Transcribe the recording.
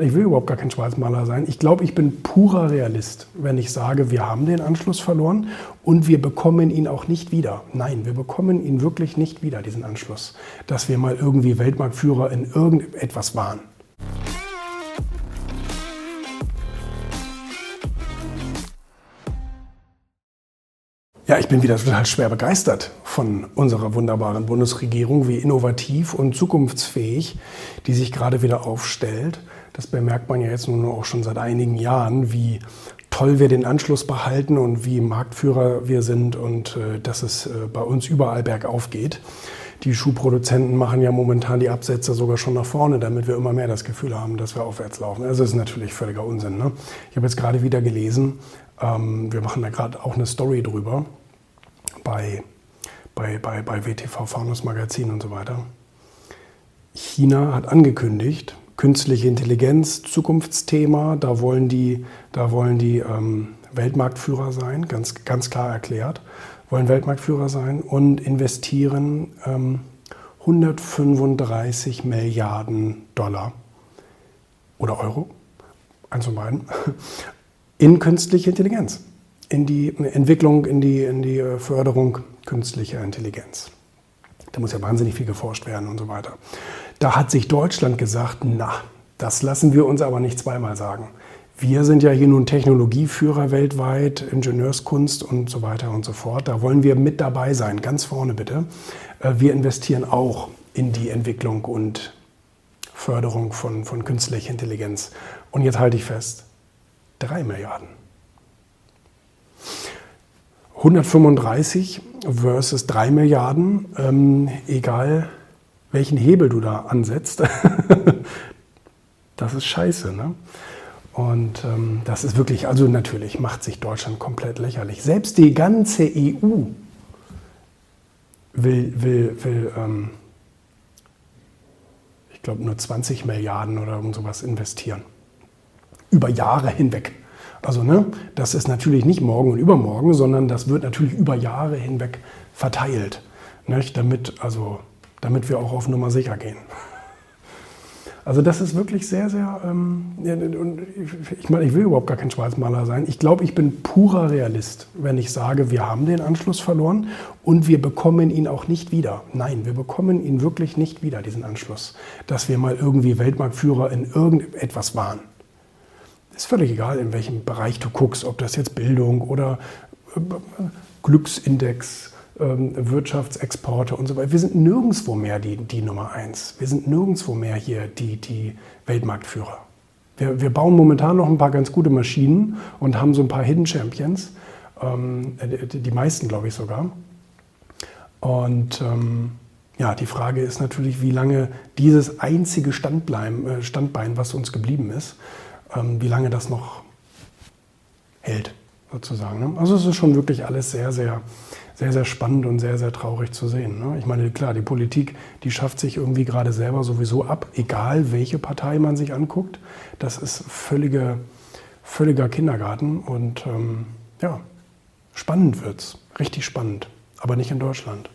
Ich will überhaupt gar kein Schwarzmaler sein. Ich glaube, ich bin purer Realist, wenn ich sage, wir haben den Anschluss verloren und wir bekommen ihn auch nicht wieder. Nein, wir bekommen ihn wirklich nicht wieder, diesen Anschluss, dass wir mal irgendwie Weltmarktführer in irgendetwas waren. Ja, ich bin wieder total schwer begeistert von unserer wunderbaren Bundesregierung, wie innovativ und zukunftsfähig die sich gerade wieder aufstellt. Das bemerkt man ja jetzt nun auch schon seit einigen Jahren, wie toll wir den Anschluss behalten und wie Marktführer wir sind und äh, dass es äh, bei uns überall bergauf geht. Die Schuhproduzenten machen ja momentan die Absätze sogar schon nach vorne, damit wir immer mehr das Gefühl haben, dass wir aufwärts laufen. Also das ist natürlich völliger Unsinn. Ne? Ich habe jetzt gerade wieder gelesen, ähm, wir machen da gerade auch eine Story drüber bei, bei, bei, bei WTV Faunus Magazin und so weiter. China hat angekündigt, künstliche Intelligenz, Zukunftsthema, da wollen die, da wollen die ähm, Weltmarktführer sein, ganz, ganz klar erklärt, wollen Weltmarktführer sein und investieren ähm, 135 Milliarden Dollar oder Euro, eins von beiden, in künstliche Intelligenz in die Entwicklung, in die, in die äh, Förderung künstlicher Intelligenz. Da muss ja wahnsinnig viel geforscht werden und so weiter. Da hat sich Deutschland gesagt, na, das lassen wir uns aber nicht zweimal sagen. Wir sind ja hier nun Technologieführer weltweit, Ingenieurskunst und so weiter und so fort. Da wollen wir mit dabei sein, ganz vorne bitte. Äh, wir investieren auch in die Entwicklung und Förderung von, von künstlicher Intelligenz. Und jetzt halte ich fest, drei Milliarden. 135 versus 3 Milliarden, ähm, egal welchen Hebel du da ansetzt, das ist scheiße. Ne? Und ähm, das ist wirklich, also natürlich macht sich Deutschland komplett lächerlich. Selbst die ganze EU will, will, will ähm, ich glaube, nur 20 Milliarden oder irgend sowas investieren. Über Jahre hinweg. Also ne, das ist natürlich nicht morgen und übermorgen, sondern das wird natürlich über Jahre hinweg verteilt, nicht? Damit, also, damit wir auch auf Nummer sicher gehen. Also das ist wirklich sehr, sehr, ähm, ich meine, ich will überhaupt gar kein Schwarzmaler sein. Ich glaube, ich bin purer Realist, wenn ich sage, wir haben den Anschluss verloren und wir bekommen ihn auch nicht wieder. Nein, wir bekommen ihn wirklich nicht wieder, diesen Anschluss, dass wir mal irgendwie Weltmarktführer in irgendetwas waren ist völlig egal, in welchem Bereich du guckst, ob das jetzt Bildung oder äh, Glücksindex, ähm, Wirtschaftsexporte und so weiter. Wir sind nirgendwo mehr die, die Nummer eins. Wir sind nirgendwo mehr hier die, die Weltmarktführer. Wir, wir, bauen momentan noch ein paar ganz gute Maschinen und haben so ein paar Hidden Champions. Ähm, die meisten, glaube ich sogar. Und ähm, ja, die Frage ist natürlich, wie lange dieses einzige Standbein, äh, Standbein was uns geblieben ist, wie lange das noch hält, sozusagen. Ne? Also es ist schon wirklich alles sehr, sehr, sehr, sehr spannend und sehr, sehr traurig zu sehen. Ne? Ich meine, klar, die Politik, die schafft sich irgendwie gerade selber sowieso ab, egal welche Partei man sich anguckt. Das ist völlige, völliger Kindergarten und ähm, ja, spannend wird's, richtig spannend, aber nicht in Deutschland.